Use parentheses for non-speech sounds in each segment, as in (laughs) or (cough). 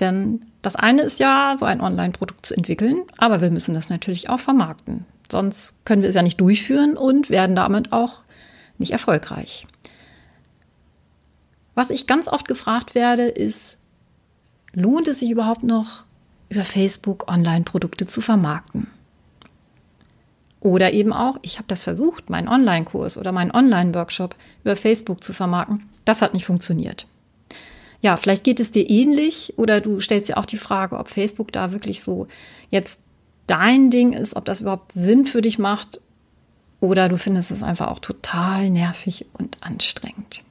Denn das eine ist ja, so ein Online-Produkt zu entwickeln, aber wir müssen das natürlich auch vermarkten. Sonst können wir es ja nicht durchführen und werden damit auch nicht erfolgreich. Was ich ganz oft gefragt werde, ist, lohnt es sich überhaupt noch, über Facebook Online-Produkte zu vermarkten? Oder eben auch, ich habe das versucht, meinen Online-Kurs oder meinen Online-Workshop über Facebook zu vermarkten. Das hat nicht funktioniert ja, vielleicht geht es dir ähnlich oder du stellst dir auch die Frage, ob Facebook da wirklich so jetzt dein Ding ist, ob das überhaupt Sinn für dich macht oder du findest es einfach auch total nervig und anstrengend.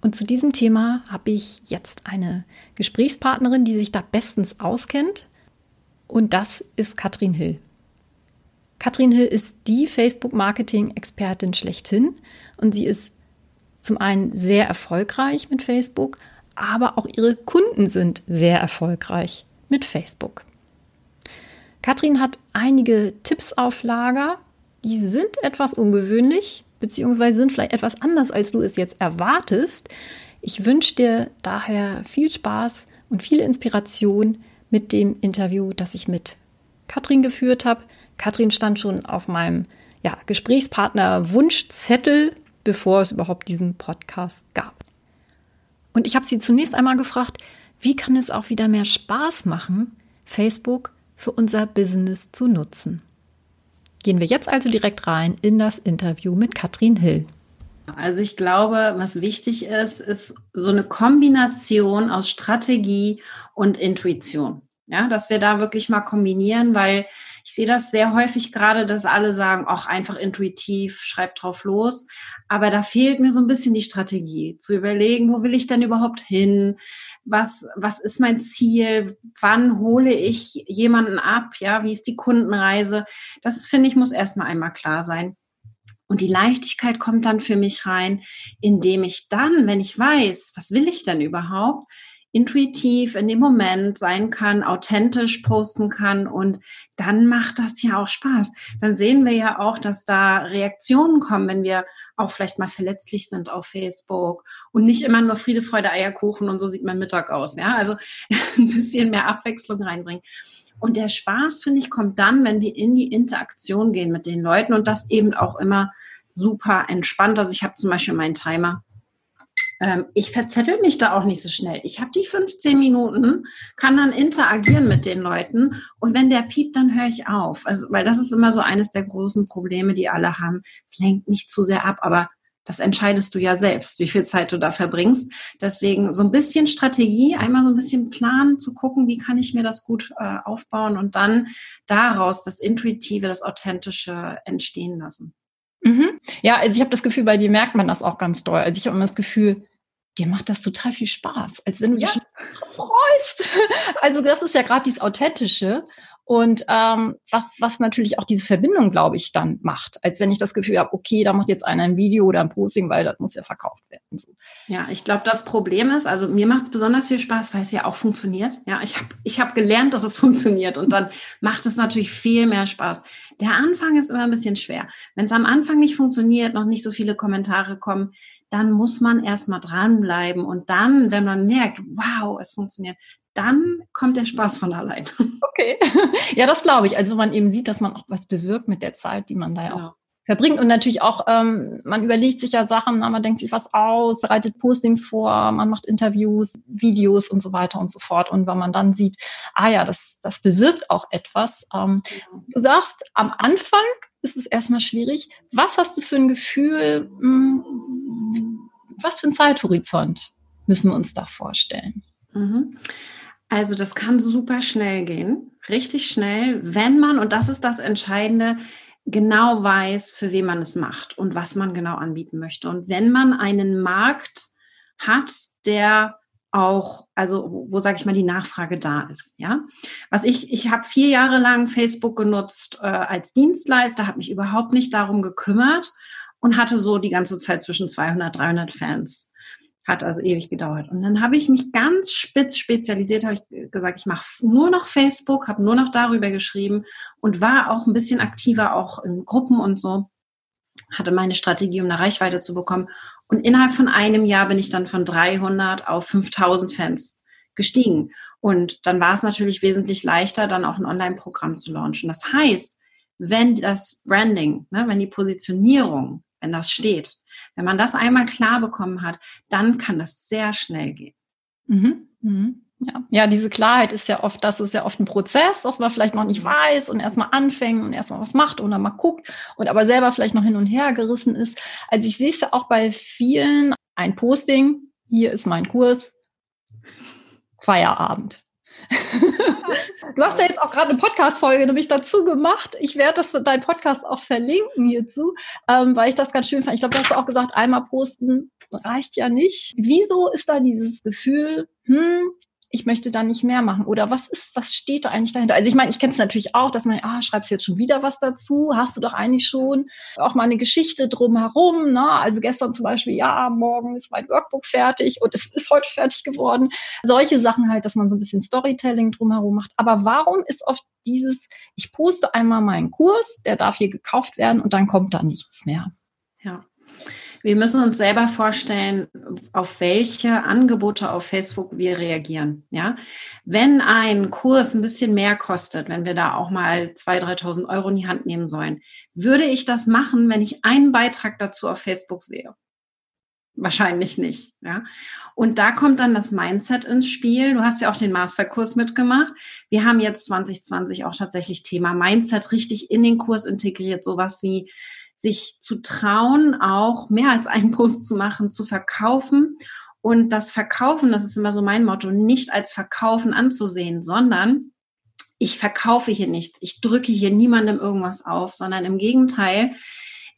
Und zu diesem Thema habe ich jetzt eine Gesprächspartnerin, die sich da bestens auskennt. Und das ist Katrin Hill. Katrin Hill ist die Facebook-Marketing-Expertin schlechthin und sie ist zum einen sehr erfolgreich mit Facebook, aber auch ihre Kunden sind sehr erfolgreich mit Facebook. Katrin hat einige Tipps auf Lager, die sind etwas ungewöhnlich, beziehungsweise sind vielleicht etwas anders, als du es jetzt erwartest. Ich wünsche dir daher viel Spaß und viel Inspiration mit dem Interview, das ich mit Katrin geführt habe. Katrin stand schon auf meinem ja, Gesprächspartner Wunschzettel bevor es überhaupt diesen Podcast gab. Und ich habe sie zunächst einmal gefragt, wie kann es auch wieder mehr Spaß machen, Facebook für unser Business zu nutzen? Gehen wir jetzt also direkt rein in das Interview mit Katrin Hill. Also ich glaube, was wichtig ist, ist so eine Kombination aus Strategie und Intuition. Ja, dass wir da wirklich mal kombinieren, weil ich sehe das sehr häufig gerade, dass alle sagen, auch einfach intuitiv, schreib drauf los. Aber da fehlt mir so ein bisschen die Strategie, zu überlegen, wo will ich denn überhaupt hin? Was, was ist mein Ziel? Wann hole ich jemanden ab? Ja, wie ist die Kundenreise? Das finde ich, muss erstmal einmal klar sein. Und die Leichtigkeit kommt dann für mich rein, indem ich dann, wenn ich weiß, was will ich denn überhaupt, intuitiv in dem Moment sein kann, authentisch posten kann und dann macht das ja auch Spaß. Dann sehen wir ja auch, dass da Reaktionen kommen, wenn wir auch vielleicht mal verletzlich sind auf Facebook und nicht immer nur Friede, Freude, Eierkuchen und so sieht mein Mittag aus. Ja, also (laughs) ein bisschen mehr Abwechslung reinbringen. Und der Spaß, finde ich, kommt dann, wenn wir in die Interaktion gehen mit den Leuten und das eben auch immer super entspannt. Also ich habe zum Beispiel meinen Timer ähm, ich verzettel mich da auch nicht so schnell. Ich habe die 15 Minuten, kann dann interagieren mit den Leuten und wenn der piept, dann höre ich auf. Also, weil das ist immer so eines der großen Probleme, die alle haben. Es lenkt nicht zu sehr ab, aber das entscheidest du ja selbst, wie viel Zeit du da verbringst. Deswegen so ein bisschen Strategie, einmal so ein bisschen planen, zu gucken, wie kann ich mir das gut äh, aufbauen und dann daraus das Intuitive, das Authentische entstehen lassen. Mhm. Ja, also ich habe das Gefühl, bei dir merkt man das auch ganz doll. Also ich habe immer das Gefühl, dir macht das total viel Spaß, als wenn du ja. dich freust. (laughs) Also das ist ja gerade dieses Authentische und ähm, was, was natürlich auch diese Verbindung, glaube ich, dann macht, als wenn ich das Gefühl habe, okay, da macht jetzt einer ein Video oder ein Posting, weil das muss ja verkauft werden. So. Ja, ich glaube, das Problem ist, also mir macht es besonders viel Spaß, weil es ja auch funktioniert. Ja, ich habe ich hab gelernt, dass es (laughs) funktioniert und dann macht es natürlich viel mehr Spaß. Der Anfang ist immer ein bisschen schwer. Wenn es am Anfang nicht funktioniert, noch nicht so viele Kommentare kommen, dann muss man erstmal dranbleiben und dann, wenn man merkt, wow, es funktioniert, dann kommt der Spaß von allein. (laughs) Okay. (laughs) Ja, das glaube ich. Also man eben sieht, dass man auch was bewirkt mit der Zeit, die man da ja genau. auch verbringt und natürlich auch, ähm, man überlegt sich ja Sachen, man denkt sich was aus, bereitet Postings vor, man macht Interviews, Videos und so weiter und so fort. Und wenn man dann sieht, ah ja, das, das bewirkt auch etwas. Ähm, genau. Du sagst, am Anfang ist es erstmal schwierig. Was hast du für ein Gefühl, mh, hm, was für ein Zeithorizont müssen wir uns da vorstellen? Mhm. Also das kann super schnell gehen, richtig schnell, wenn man, und das ist das Entscheidende, genau weiß, für wen man es macht und was man genau anbieten möchte. Und wenn man einen Markt hat, der auch, also wo, wo sage ich mal, die Nachfrage da ist. Ja, was ich, ich habe vier Jahre lang Facebook genutzt äh, als Dienstleister, habe mich überhaupt nicht darum gekümmert und hatte so die ganze Zeit zwischen 200, 300 Fans. Hat also ewig gedauert. Und dann habe ich mich ganz spitz spezialisiert, habe ich gesagt, ich mache nur noch Facebook, habe nur noch darüber geschrieben und war auch ein bisschen aktiver auch in Gruppen und so. Hatte meine Strategie, um eine Reichweite zu bekommen. Und innerhalb von einem Jahr bin ich dann von 300 auf 5000 Fans gestiegen. Und dann war es natürlich wesentlich leichter, dann auch ein Online-Programm zu launchen. Das heißt, wenn das Branding, ne, wenn die Positionierung, wenn das steht, wenn man das einmal klar bekommen hat, dann kann das sehr schnell gehen. Mhm. Mhm. Ja. ja, diese Klarheit ist ja oft, das ist ja oft ein Prozess, dass man vielleicht noch nicht weiß und erstmal anfängt und erstmal was macht und dann mal guckt und aber selber vielleicht noch hin und her gerissen ist. Also ich sehe es ja auch bei vielen, ein Posting, hier ist mein Kurs, Feierabend du hast ja jetzt auch gerade eine Podcast-Folge nämlich dazu gemacht. Ich werde das dein Podcast auch verlinken hierzu, ähm, weil ich das ganz schön fand. Ich glaube, du hast auch gesagt, einmal posten reicht ja nicht. Wieso ist da dieses Gefühl, hm, ich möchte da nicht mehr machen? Oder was ist, was steht da eigentlich dahinter? Also ich meine, ich kenne es natürlich auch, dass man, ah, schreibst jetzt schon wieder was dazu? Hast du doch eigentlich schon auch mal eine Geschichte drumherum, ne? Also gestern zum Beispiel, ja, morgen ist mein Workbook fertig und es ist heute fertig geworden. Solche Sachen halt, dass man so ein bisschen Storytelling drumherum macht. Aber warum ist oft dieses, ich poste einmal meinen Kurs, der darf hier gekauft werden und dann kommt da nichts mehr? Wir müssen uns selber vorstellen, auf welche Angebote auf Facebook wir reagieren. Ja, wenn ein Kurs ein bisschen mehr kostet, wenn wir da auch mal 2.000, 3.000 Euro in die Hand nehmen sollen, würde ich das machen, wenn ich einen Beitrag dazu auf Facebook sehe? Wahrscheinlich nicht. Ja. Und da kommt dann das Mindset ins Spiel. Du hast ja auch den Masterkurs mitgemacht. Wir haben jetzt 2020 auch tatsächlich Thema Mindset richtig in den Kurs integriert. Sowas wie sich zu trauen, auch mehr als einen Post zu machen, zu verkaufen. Und das Verkaufen, das ist immer so mein Motto, nicht als Verkaufen anzusehen, sondern ich verkaufe hier nichts, ich drücke hier niemandem irgendwas auf, sondern im Gegenteil,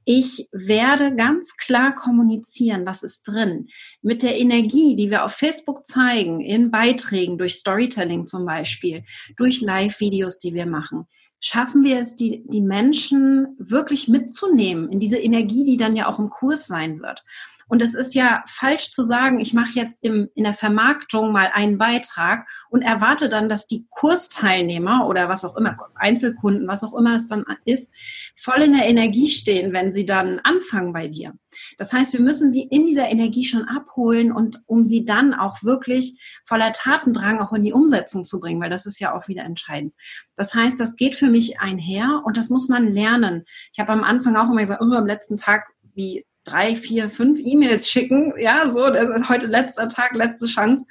ich werde ganz klar kommunizieren, was ist drin. Mit der Energie, die wir auf Facebook zeigen, in Beiträgen, durch Storytelling zum Beispiel, durch Live-Videos, die wir machen, schaffen wir es, die, die Menschen wirklich mitzunehmen in diese Energie, die dann ja auch im Kurs sein wird. Und es ist ja falsch zu sagen, ich mache jetzt im, in der Vermarktung mal einen Beitrag und erwarte dann, dass die Kursteilnehmer oder was auch immer, Einzelkunden, was auch immer es dann ist, voll in der Energie stehen, wenn sie dann anfangen bei dir. Das heißt, wir müssen sie in dieser Energie schon abholen und um sie dann auch wirklich voller Tatendrang auch in die Umsetzung zu bringen, weil das ist ja auch wieder entscheidend. Das heißt, das geht für mich einher und das muss man lernen. Ich habe am Anfang auch immer gesagt, immer am letzten Tag, wie drei, vier, fünf E-Mails schicken, ja, so, heute letzter Tag, letzte Chance,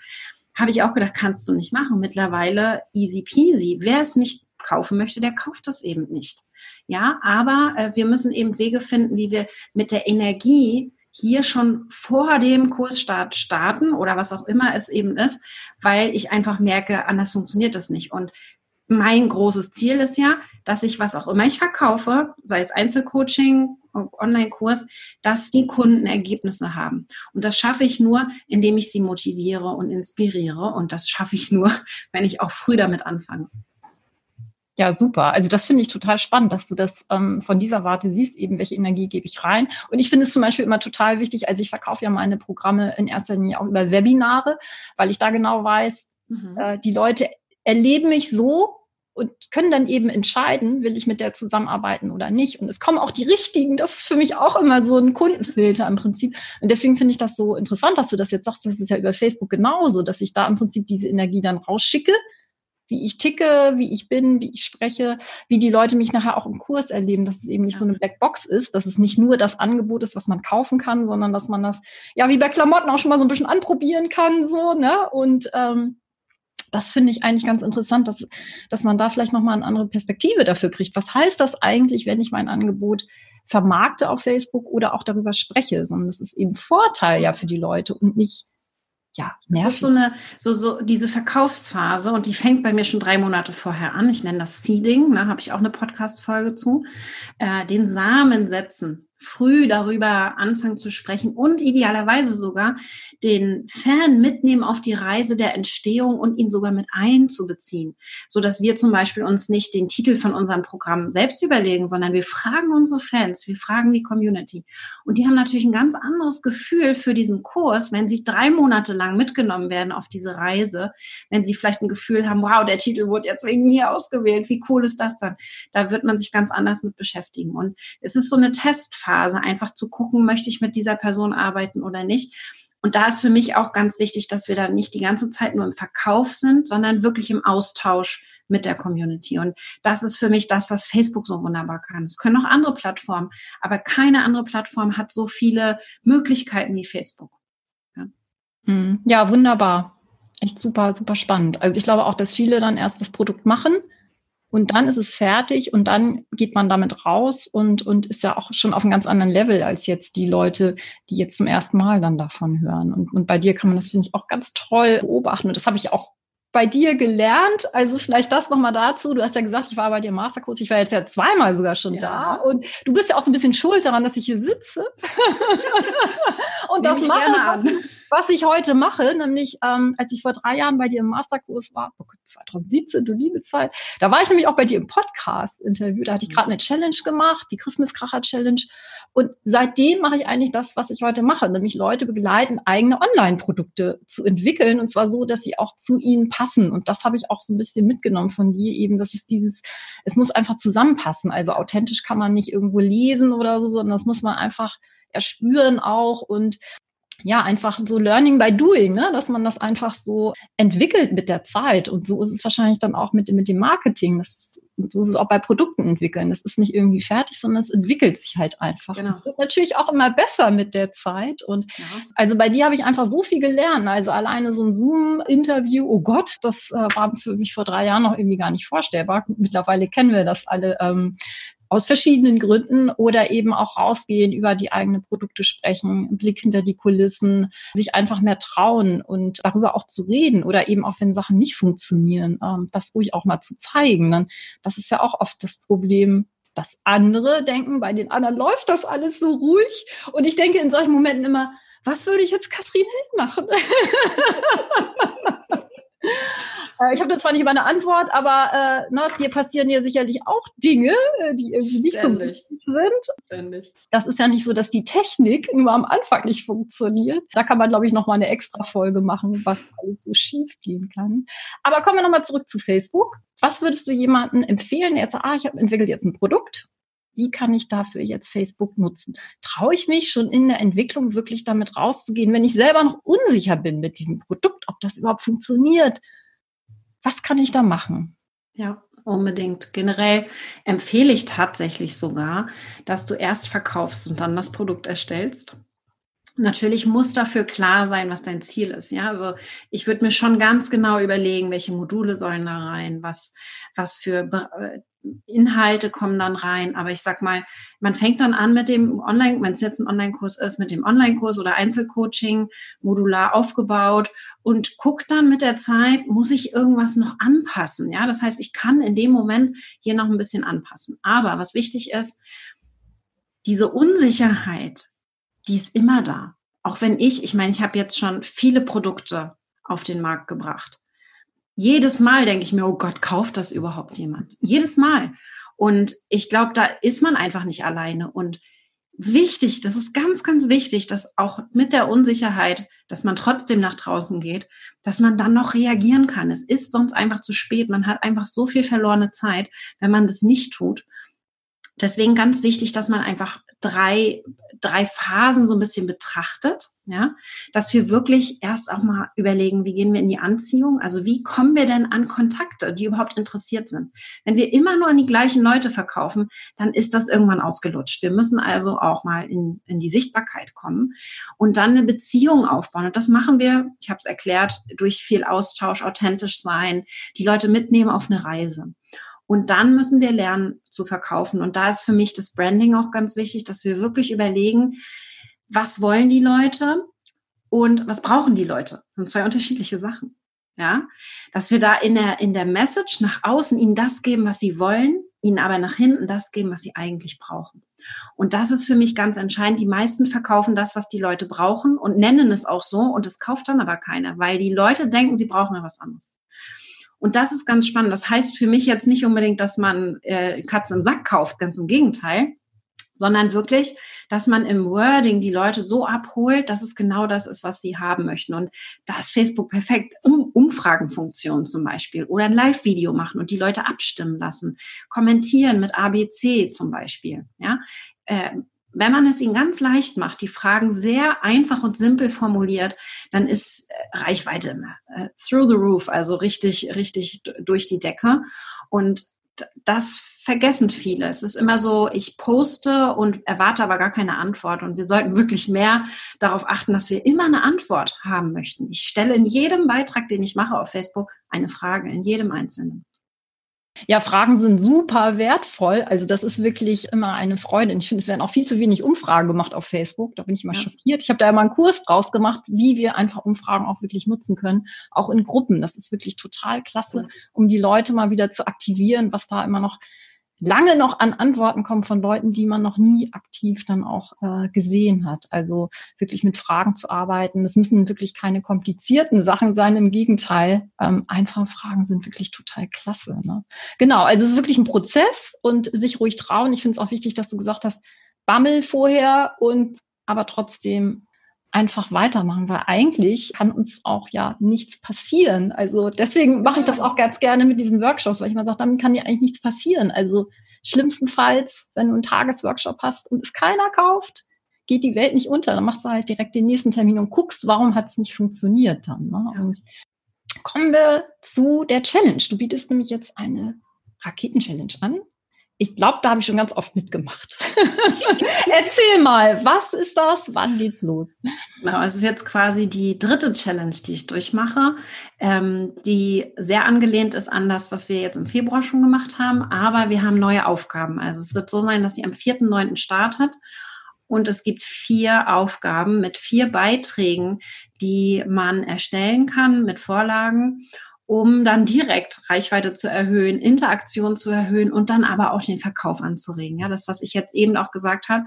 habe ich auch gedacht, kannst du nicht machen. Mittlerweile easy peasy. Wer es nicht kaufen möchte, der kauft es eben nicht. Ja, aber äh, wir müssen eben Wege finden, wie wir mit der Energie hier schon vor dem Kursstart starten oder was auch immer es eben ist, weil ich einfach merke, anders funktioniert das nicht. Und mein großes Ziel ist ja, dass ich was auch immer ich verkaufe, sei es Einzelcoaching, Online-Kurs, dass die Kunden Ergebnisse haben. Und das schaffe ich nur, indem ich sie motiviere und inspiriere. Und das schaffe ich nur, (laughs) wenn ich auch früh damit anfange. Ja, super. Also das finde ich total spannend, dass du das ähm, von dieser Warte siehst, eben welche Energie gebe ich rein. Und ich finde es zum Beispiel immer total wichtig, also ich verkaufe ja meine Programme in erster Linie auch über Webinare, weil ich da genau weiß, mhm. äh, die Leute erleben mich so, und können dann eben entscheiden, will ich mit der zusammenarbeiten oder nicht. Und es kommen auch die richtigen. Das ist für mich auch immer so ein Kundenfilter im Prinzip. Und deswegen finde ich das so interessant, dass du das jetzt sagst. Das ist ja über Facebook genauso, dass ich da im Prinzip diese Energie dann rausschicke, wie ich ticke, wie ich bin, wie ich spreche, wie die Leute mich nachher auch im Kurs erleben, dass es eben nicht ja. so eine Blackbox ist, dass es nicht nur das Angebot ist, was man kaufen kann, sondern dass man das ja wie bei Klamotten auch schon mal so ein bisschen anprobieren kann, so ne und ähm, das finde ich eigentlich ganz interessant, dass, dass man da vielleicht nochmal eine andere Perspektive dafür kriegt. Was heißt das eigentlich, wenn ich mein Angebot vermarkte auf Facebook oder auch darüber spreche? Sondern das ist eben Vorteil ja für die Leute und nicht ja, nervig. Das ist so eine, so, so diese Verkaufsphase und die fängt bei mir schon drei Monate vorher an. Ich nenne das Seeding, da habe ich auch eine Podcast-Folge zu. Äh, den Samen setzen früh darüber anfangen zu sprechen und idealerweise sogar den Fan mitnehmen auf die Reise der Entstehung und ihn sogar mit einzubeziehen, so dass wir zum Beispiel uns nicht den Titel von unserem Programm selbst überlegen, sondern wir fragen unsere Fans, wir fragen die Community. Und die haben natürlich ein ganz anderes Gefühl für diesen Kurs, wenn sie drei Monate lang mitgenommen werden auf diese Reise, wenn sie vielleicht ein Gefühl haben, wow, der Titel wurde jetzt wegen mir ausgewählt, wie cool ist das dann? Da wird man sich ganz anders mit beschäftigen. Und es ist so eine Testphase Phase, einfach zu gucken, möchte ich mit dieser Person arbeiten oder nicht. Und da ist für mich auch ganz wichtig, dass wir da nicht die ganze Zeit nur im Verkauf sind, sondern wirklich im Austausch mit der Community. Und das ist für mich das, was Facebook so wunderbar kann. Es können auch andere Plattformen, aber keine andere Plattform hat so viele Möglichkeiten wie Facebook. Ja, hm. ja wunderbar. Echt super, super spannend. Also ich glaube auch, dass viele dann erst das Produkt machen und dann ist es fertig und dann geht man damit raus und, und ist ja auch schon auf einem ganz anderen Level als jetzt die Leute, die jetzt zum ersten Mal dann davon hören. Und, und bei dir kann man das, finde ich, auch ganz toll beobachten. Und das habe ich auch bei dir gelernt? Also vielleicht das nochmal dazu. Du hast ja gesagt, ich war bei dir im Masterkurs. Ich war jetzt ja zweimal sogar schon ja. da. Und du bist ja auch so ein bisschen schuld daran, dass ich hier sitze. (laughs) und das mache, was ich heute mache. Nämlich, ähm, als ich vor drei Jahren bei dir im Masterkurs war, oh Gott, 2017, du liebe Zeit, da war ich nämlich auch bei dir im Podcast-Interview. Da hatte ich gerade eine Challenge gemacht, die Christmas-Kracher-Challenge. Und seitdem mache ich eigentlich das, was ich heute mache, nämlich Leute begleiten, eigene Online-Produkte zu entwickeln. Und zwar so, dass sie auch zu ihnen passen. Und das habe ich auch so ein bisschen mitgenommen von dir eben, dass es dieses, es muss einfach zusammenpassen. Also authentisch kann man nicht irgendwo lesen oder so, sondern das muss man einfach erspüren auch. Und ja, einfach so Learning by Doing, ne? dass man das einfach so entwickelt mit der Zeit. Und so ist es wahrscheinlich dann auch mit, mit dem Marketing. Das, so ist es auch bei Produkten entwickeln. Das ist nicht irgendwie fertig, sondern es entwickelt sich halt einfach. Genau. Es wird natürlich auch immer besser mit der Zeit. Und ja. also bei dir habe ich einfach so viel gelernt. Also alleine so ein Zoom-Interview, oh Gott, das äh, war für mich vor drei Jahren noch irgendwie gar nicht vorstellbar. Mittlerweile kennen wir das alle. Ähm, aus verschiedenen Gründen oder eben auch rausgehen, über die eigenen Produkte sprechen, Blick hinter die Kulissen, sich einfach mehr trauen und darüber auch zu reden oder eben auch wenn Sachen nicht funktionieren, ähm, das ruhig auch mal zu zeigen. Das ist ja auch oft das Problem, dass andere denken, bei den anderen läuft das alles so ruhig. Und ich denke in solchen Momenten immer, was würde ich jetzt Katrin Hild machen? (laughs) Äh, ich habe da zwar nicht immer eine Antwort, aber äh, na, dir passieren ja sicherlich auch Dinge, äh, die irgendwie nicht Ständig. so sind. Ständig. Das ist ja nicht so, dass die Technik nur am Anfang nicht funktioniert. Da kann man, glaube ich, noch mal eine extra Folge machen, was alles so schief gehen kann. Aber kommen wir noch mal zurück zu Facebook. Was würdest du jemandem empfehlen, der sagt, ah, ich habe entwickelt jetzt ein Produkt, wie kann ich dafür jetzt Facebook nutzen? Traue ich mich schon in der Entwicklung wirklich damit rauszugehen, wenn ich selber noch unsicher bin mit diesem Produkt, ob das überhaupt funktioniert? Was kann ich da machen? Ja, unbedingt. Generell empfehle ich tatsächlich sogar, dass du erst verkaufst und dann das Produkt erstellst. Natürlich muss dafür klar sein, was dein Ziel ist. Ja, also ich würde mir schon ganz genau überlegen, welche Module sollen da rein, was, was für äh, Inhalte kommen dann rein. Aber ich sag mal, man fängt dann an mit dem Online, wenn es jetzt ein Online-Kurs ist, mit dem Online-Kurs oder Einzelcoaching, modular aufgebaut und guckt dann mit der Zeit, muss ich irgendwas noch anpassen? Ja, das heißt, ich kann in dem Moment hier noch ein bisschen anpassen. Aber was wichtig ist, diese Unsicherheit, die ist immer da. Auch wenn ich, ich meine, ich habe jetzt schon viele Produkte auf den Markt gebracht jedes Mal denke ich mir, oh Gott, kauft das überhaupt jemand? Jedes Mal. Und ich glaube, da ist man einfach nicht alleine. Und wichtig, das ist ganz, ganz wichtig, dass auch mit der Unsicherheit, dass man trotzdem nach draußen geht, dass man dann noch reagieren kann. Es ist sonst einfach zu spät. Man hat einfach so viel verlorene Zeit, wenn man das nicht tut. Deswegen ganz wichtig, dass man einfach drei, drei Phasen so ein bisschen betrachtet, ja, dass wir wirklich erst auch mal überlegen, wie gehen wir in die Anziehung? Also wie kommen wir denn an Kontakte, die überhaupt interessiert sind? Wenn wir immer nur an die gleichen Leute verkaufen, dann ist das irgendwann ausgelutscht. Wir müssen also auch mal in, in die Sichtbarkeit kommen und dann eine Beziehung aufbauen. Und das machen wir, ich habe es erklärt, durch viel Austausch, authentisch sein, die Leute mitnehmen auf eine Reise. Und dann müssen wir lernen zu verkaufen. Und da ist für mich das Branding auch ganz wichtig, dass wir wirklich überlegen, was wollen die Leute und was brauchen die Leute? Das sind zwei unterschiedliche Sachen. Ja, dass wir da in der, in der Message nach außen ihnen das geben, was sie wollen, ihnen aber nach hinten das geben, was sie eigentlich brauchen. Und das ist für mich ganz entscheidend. Die meisten verkaufen das, was die Leute brauchen und nennen es auch so und es kauft dann aber keiner, weil die Leute denken, sie brauchen ja was anderes. Und das ist ganz spannend. Das heißt für mich jetzt nicht unbedingt, dass man äh, Katzen im Sack kauft, ganz im Gegenteil sondern wirklich, dass man im Wording die Leute so abholt, dass es genau das ist, was sie haben möchten. Und da ist Facebook perfekt. Um, Umfragenfunktion zum Beispiel oder ein Live-Video machen und die Leute abstimmen lassen, kommentieren mit ABC zum Beispiel. Ja, äh, wenn man es ihnen ganz leicht macht, die Fragen sehr einfach und simpel formuliert, dann ist äh, Reichweite immer äh, through the roof, also richtig, richtig durch die Decke. Und das vergessen viele. Es ist immer so, ich poste und erwarte aber gar keine Antwort. Und wir sollten wirklich mehr darauf achten, dass wir immer eine Antwort haben möchten. Ich stelle in jedem Beitrag, den ich mache auf Facebook, eine Frage, in jedem einzelnen. Ja, Fragen sind super wertvoll. Also das ist wirklich immer eine Freude. Und ich finde, es werden auch viel zu wenig Umfragen gemacht auf Facebook. Da bin ich immer ja. schockiert. Ich habe da immer einen Kurs draus gemacht, wie wir einfach Umfragen auch wirklich nutzen können, auch in Gruppen. Das ist wirklich total klasse, um die Leute mal wieder zu aktivieren, was da immer noch lange noch an Antworten kommen von Leuten, die man noch nie aktiv dann auch äh, gesehen hat. Also wirklich mit Fragen zu arbeiten. Es müssen wirklich keine komplizierten Sachen sein. Im Gegenteil, ähm, einfache Fragen sind wirklich total klasse. Ne? Genau, also es ist wirklich ein Prozess und sich ruhig trauen. Ich finde es auch wichtig, dass du gesagt hast, Bammel vorher und aber trotzdem einfach weitermachen, weil eigentlich kann uns auch ja nichts passieren. Also deswegen mache ich das auch ganz gerne mit diesen Workshops, weil ich mal sage, damit kann dir eigentlich nichts passieren. Also schlimmstenfalls, wenn du einen Tagesworkshop hast und es keiner kauft, geht die Welt nicht unter. Dann machst du halt direkt den nächsten Termin und guckst, warum hat es nicht funktioniert dann. Ne? Und kommen wir zu der Challenge. Du bietest nämlich jetzt eine Raketen-Challenge an ich glaube, da habe ich schon ganz oft mitgemacht. (laughs) Erzähl mal, was ist das? Wann geht's los? Genau, es ist jetzt quasi die dritte Challenge, die ich durchmache, ähm, die sehr angelehnt ist an das, was wir jetzt im Februar schon gemacht haben. Aber wir haben neue Aufgaben. Also es wird so sein, dass sie am 4.9. startet. Und es gibt vier Aufgaben mit vier Beiträgen, die man erstellen kann mit Vorlagen um dann direkt Reichweite zu erhöhen, Interaktion zu erhöhen und dann aber auch den Verkauf anzuregen. Ja, das, was ich jetzt eben auch gesagt habe,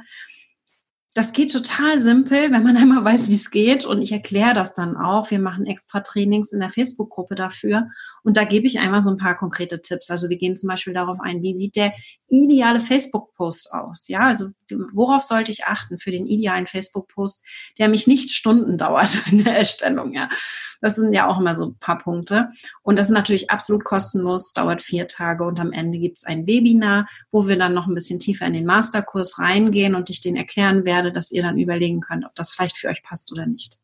das geht total simpel, wenn man (laughs) einmal weiß, wie es geht. Und ich erkläre das dann auch. Wir machen extra Trainings in der Facebook-Gruppe dafür. Und da gebe ich einmal so ein paar konkrete Tipps. Also wir gehen zum Beispiel darauf ein, wie sieht der ideale Facebook-Post aus? Ja, also worauf sollte ich achten für den idealen Facebook-Post, der mich nicht Stunden dauert (laughs) in der Erstellung? Ja, das sind ja auch immer so ein paar Punkte. Und das ist natürlich absolut kostenlos, dauert vier Tage. Und am Ende gibt es ein Webinar, wo wir dann noch ein bisschen tiefer in den Masterkurs reingehen und ich den erklären werde werde, dass ihr dann überlegen könnt, ob das vielleicht für euch passt oder nicht.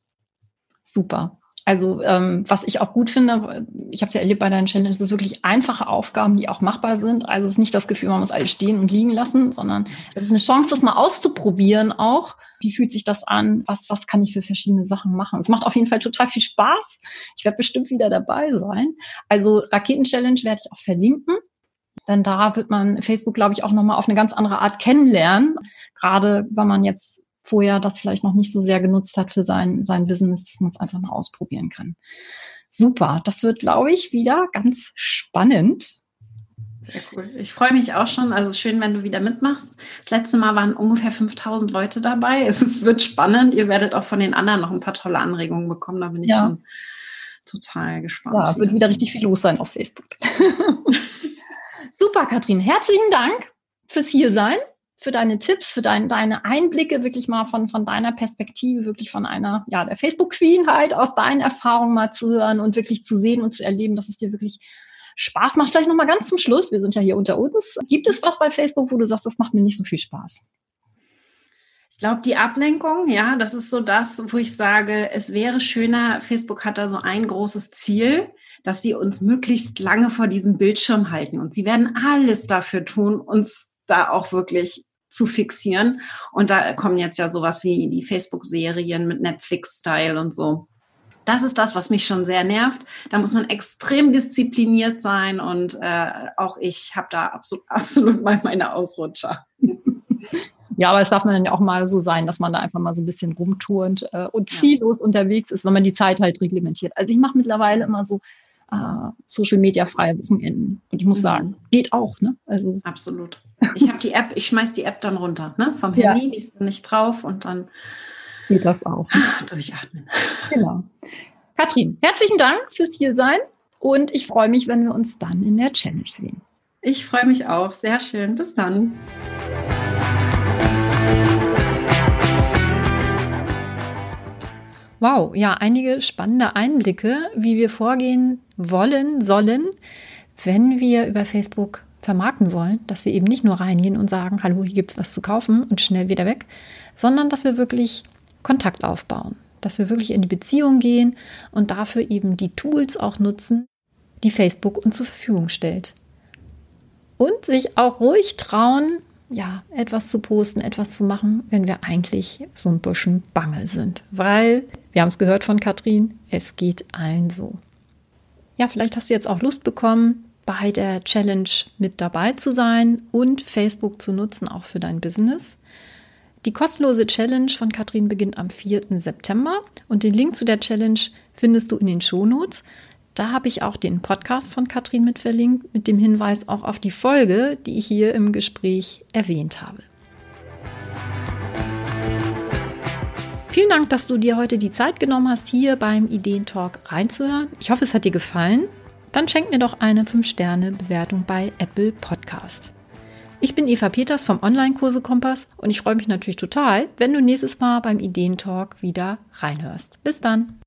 Super. Also ähm, was ich auch gut finde, ich habe es ja erlebt bei deinen Challenges, es ist wirklich einfache Aufgaben, die auch machbar sind. Also es ist nicht das Gefühl, man muss alles stehen und liegen lassen, sondern es ist eine Chance, das mal auszuprobieren auch. Wie fühlt sich das an? Was, was kann ich für verschiedene Sachen machen? Es macht auf jeden Fall total viel Spaß. Ich werde bestimmt wieder dabei sein. Also Raketen-Challenge werde ich auch verlinken. Denn da wird man Facebook, glaube ich, auch nochmal auf eine ganz andere Art kennenlernen. Gerade wenn man jetzt vorher das vielleicht noch nicht so sehr genutzt hat für sein, sein Business, dass man es einfach mal ausprobieren kann. Super. Das wird, glaube ich, wieder ganz spannend. Sehr cool. Ich freue mich auch schon. Also schön, wenn du wieder mitmachst. Das letzte Mal waren ungefähr 5000 Leute dabei. Es wird spannend. Ihr werdet auch von den anderen noch ein paar tolle Anregungen bekommen. Da bin ich ja. schon total gespannt. Ja, wird wieder richtig viel los sein auf Facebook. (laughs) Super, Katrin. Herzlichen Dank fürs Hiersein, für deine Tipps, für dein, deine Einblicke wirklich mal von, von deiner Perspektive, wirklich von einer, ja, der Facebook-Queen halt aus deinen Erfahrungen mal zu hören und wirklich zu sehen und zu erleben, dass es dir wirklich Spaß macht. Vielleicht nochmal ganz zum Schluss. Wir sind ja hier unter uns. Gibt es was bei Facebook, wo du sagst, das macht mir nicht so viel Spaß? Ich glaube, die Ablenkung, ja, das ist so das, wo ich sage, es wäre schöner, Facebook hat da so ein großes Ziel, dass sie uns möglichst lange vor diesem Bildschirm halten. Und sie werden alles dafür tun, uns da auch wirklich zu fixieren. Und da kommen jetzt ja sowas wie die Facebook-Serien mit Netflix-Style und so. Das ist das, was mich schon sehr nervt. Da muss man extrem diszipliniert sein und äh, auch ich habe da absolut, (laughs) absolut mal meine Ausrutscher. Ja, aber es darf man dann ja auch mal so sein, dass man da einfach mal so ein bisschen rumturnt äh, und ziellos ja. unterwegs ist, wenn man die Zeit halt reglementiert. Also ich mache mittlerweile immer so äh, Social Media freie Wochenenden. Und ich muss mhm. sagen, geht auch, ne? Also absolut. Ich habe die App, ich schmeiß die App dann runter, ne? Vom Handy, ja. die ist nicht drauf und dann geht das auch. Ne? Durchatmen. Genau. Katrin, herzlichen Dank fürs hier sein und ich freue mich, wenn wir uns dann in der Challenge sehen. Ich freue mich auch. Sehr schön. Bis dann. Wow, ja, einige spannende Einblicke, wie wir vorgehen wollen, sollen, wenn wir über Facebook vermarkten wollen, dass wir eben nicht nur reingehen und sagen, hallo, hier gibt es was zu kaufen und schnell wieder weg, sondern dass wir wirklich Kontakt aufbauen, dass wir wirklich in die Beziehung gehen und dafür eben die Tools auch nutzen, die Facebook uns zur Verfügung stellt. Und sich auch ruhig trauen, ja, etwas zu posten, etwas zu machen, wenn wir eigentlich so ein bisschen bange sind. Weil, wir haben es gehört von Katrin, es geht allen so. Ja, vielleicht hast du jetzt auch Lust bekommen, bei der Challenge mit dabei zu sein und Facebook zu nutzen, auch für dein Business. Die kostenlose Challenge von Katrin beginnt am 4. September und den Link zu der Challenge findest du in den Shownotes. Da habe ich auch den Podcast von Katrin mit verlinkt, mit dem Hinweis auch auf die Folge, die ich hier im Gespräch erwähnt habe. Vielen Dank, dass du dir heute die Zeit genommen hast, hier beim Ideentalk reinzuhören. Ich hoffe, es hat dir gefallen. Dann schenk mir doch eine 5-Sterne-Bewertung bei Apple Podcast. Ich bin Eva Peters vom Online-Kurse Kompass und ich freue mich natürlich total, wenn du nächstes Mal beim Ideentalk wieder reinhörst. Bis dann!